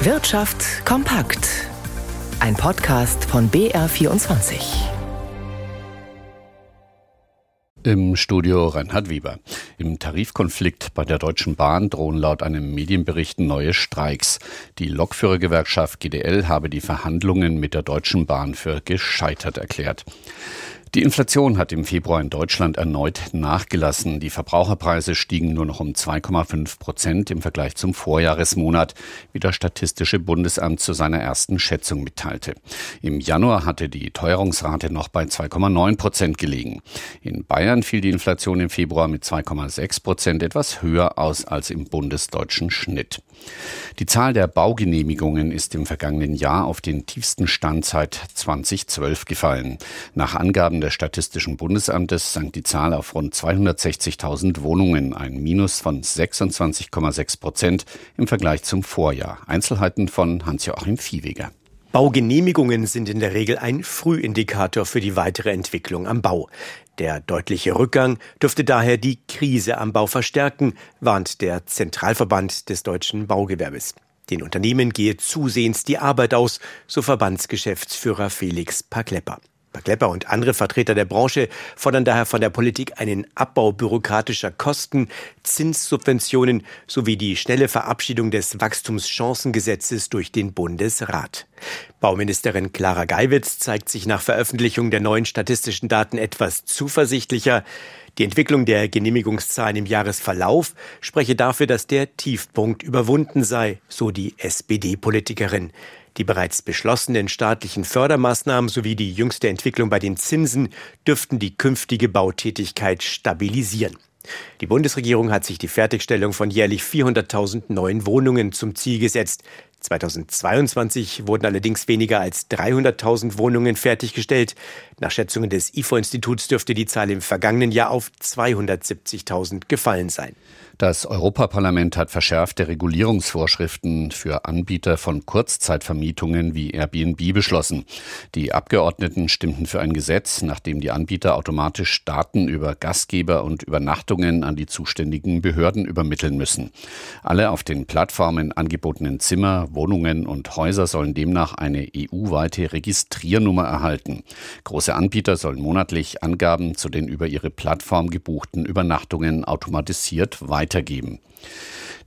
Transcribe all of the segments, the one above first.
Wirtschaft kompakt. Ein Podcast von BR24. Im Studio Reinhard Weber. Im Tarifkonflikt bei der Deutschen Bahn drohen laut einem Medienbericht neue Streiks. Die Lokführergewerkschaft GDL habe die Verhandlungen mit der Deutschen Bahn für gescheitert erklärt. Die Inflation hat im Februar in Deutschland erneut nachgelassen. Die Verbraucherpreise stiegen nur noch um 2,5 Prozent im Vergleich zum Vorjahresmonat, wie das Statistische Bundesamt zu seiner ersten Schätzung mitteilte. Im Januar hatte die Teuerungsrate noch bei 2,9 Prozent gelegen. In Bayern fiel die Inflation im Februar mit 2,6 Prozent etwas höher aus als im bundesdeutschen Schnitt. Die Zahl der Baugenehmigungen ist im vergangenen Jahr auf den tiefsten Stand seit 2012 gefallen. Nach Angaben des Statistischen Bundesamtes sank die Zahl auf rund 260.000 Wohnungen, ein Minus von 26,6 Prozent im Vergleich zum Vorjahr. Einzelheiten von Hans-Joachim Viehweger. Baugenehmigungen sind in der Regel ein Frühindikator für die weitere Entwicklung am Bau. Der deutliche Rückgang dürfte daher die Krise am Bau verstärken, warnt der Zentralverband des deutschen Baugewerbes. Den Unternehmen gehe zusehends die Arbeit aus, so Verbandsgeschäftsführer Felix Paklepper. Klepper und andere Vertreter der Branche fordern daher von der Politik einen Abbau bürokratischer Kosten, Zinssubventionen sowie die schnelle Verabschiedung des Wachstumschancengesetzes durch den Bundesrat. Bauministerin Clara Geiwitz zeigt sich nach Veröffentlichung der neuen statistischen Daten etwas zuversichtlicher. Die Entwicklung der Genehmigungszahlen im Jahresverlauf spreche dafür, dass der Tiefpunkt überwunden sei, so die SPD-Politikerin. Die bereits beschlossenen staatlichen Fördermaßnahmen sowie die jüngste Entwicklung bei den Zinsen dürften die künftige Bautätigkeit stabilisieren. Die Bundesregierung hat sich die Fertigstellung von jährlich 400.000 neuen Wohnungen zum Ziel gesetzt. 2022 wurden allerdings weniger als 300.000 Wohnungen fertiggestellt. Nach Schätzungen des IFO-Instituts dürfte die Zahl im vergangenen Jahr auf 270.000 gefallen sein. Das Europaparlament hat verschärfte Regulierungsvorschriften für Anbieter von Kurzzeitvermietungen wie Airbnb beschlossen. Die Abgeordneten stimmten für ein Gesetz, nachdem die Anbieter automatisch Daten über Gastgeber und Übernachtungen an die zuständigen Behörden übermitteln müssen. Alle auf den Plattformen angebotenen Zimmer, Wohnungen und Häuser sollen demnach eine EU-weite Registriernummer erhalten. Große Anbieter sollen monatlich Angaben zu den über ihre Plattform gebuchten Übernachtungen automatisiert weiter weitergeben.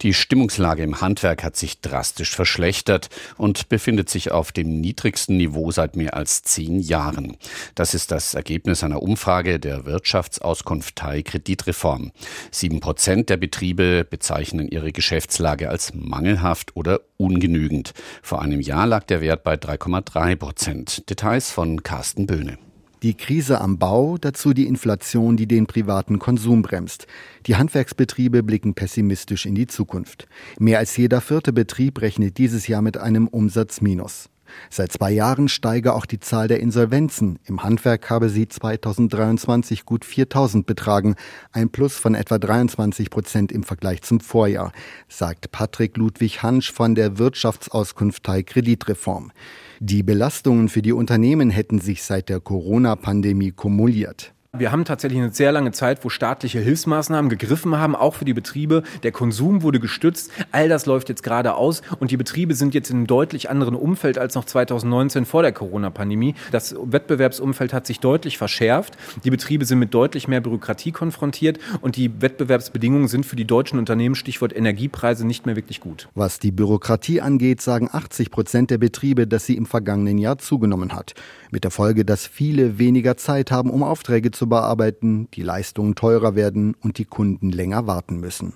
Die Stimmungslage im Handwerk hat sich drastisch verschlechtert und befindet sich auf dem niedrigsten Niveau seit mehr als zehn Jahren. Das ist das Ergebnis einer Umfrage der Wirtschaftsauskunft Teil Kreditreform. Sieben Prozent der Betriebe bezeichnen ihre Geschäftslage als mangelhaft oder ungenügend. Vor einem Jahr lag der Wert bei 3,3 Prozent. Details von Carsten Böhne. Die Krise am Bau, dazu die Inflation, die den privaten Konsum bremst. Die Handwerksbetriebe blicken pessimistisch in die Zukunft. Mehr als jeder vierte Betrieb rechnet dieses Jahr mit einem Umsatzminus. Seit zwei Jahren steige auch die Zahl der Insolvenzen. Im Handwerk habe sie 2023 gut 4000 betragen, ein Plus von etwa 23 Prozent im Vergleich zum Vorjahr, sagt Patrick Ludwig Hansch von der Wirtschaftsauskunft Teil Kreditreform. Die Belastungen für die Unternehmen hätten sich seit der Corona-Pandemie kumuliert. Wir haben tatsächlich eine sehr lange Zeit, wo staatliche Hilfsmaßnahmen gegriffen haben, auch für die Betriebe. Der Konsum wurde gestützt. All das läuft jetzt gerade aus und die Betriebe sind jetzt in einem deutlich anderen Umfeld als noch 2019 vor der Corona-Pandemie. Das Wettbewerbsumfeld hat sich deutlich verschärft. Die Betriebe sind mit deutlich mehr Bürokratie konfrontiert und die Wettbewerbsbedingungen sind für die deutschen Unternehmen, Stichwort Energiepreise, nicht mehr wirklich gut. Was die Bürokratie angeht, sagen 80 Prozent der Betriebe, dass sie im vergangenen Jahr zugenommen hat. Mit der Folge, dass viele weniger Zeit haben, um Aufträge zu zu bearbeiten, die Leistungen teurer werden und die Kunden länger warten müssen.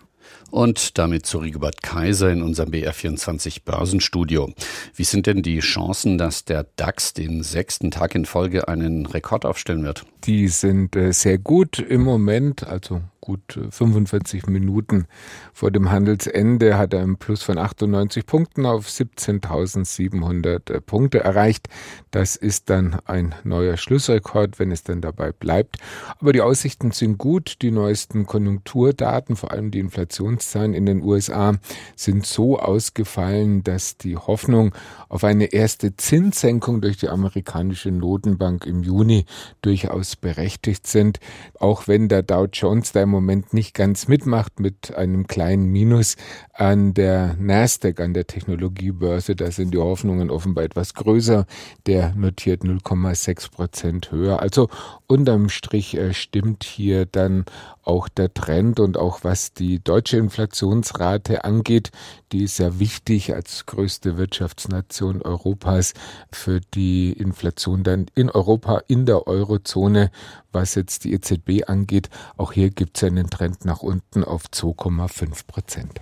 Und damit zu Rigobert Kaiser in unserem BR24 Börsenstudio. Wie sind denn die Chancen, dass der DAX den sechsten Tag in Folge einen Rekord aufstellen wird? Die sind äh, sehr gut im Moment, also gut 45 äh, Minuten vor dem Handelsende hat er einen Plus von 98 Punkten auf 17.700 äh, Punkte erreicht. Das ist dann ein neuer Schlussrekord, wenn es dann dabei bleibt. Aber die Aussichten sind gut. Die neuesten Konjunkturdaten, vor allem die Inflationszahlen in den USA, sind so ausgefallen, dass die Hoffnung auf eine erste Zinssenkung durch die amerikanische Notenbank im Juni durchaus berechtigt sind. Auch wenn der Dow Jones im Moment nicht ganz mitmacht mit einem kleinen Minus an der Nasdaq, an der Technologiebörse. Da sind die Hoffnungen offenbar etwas größer. Der notiert 0,6 Prozent höher. Also unterm Strich äh, stimmt hier dann auch der Trend und auch was die deutsche Inflationsrate angeht, die ist ja wichtig als größte Wirtschaftsnation Europas für die Inflation dann in Europa, in der Eurozone, was jetzt die EZB angeht. Auch hier gibt es einen Trend nach unten auf 2,5 Prozent.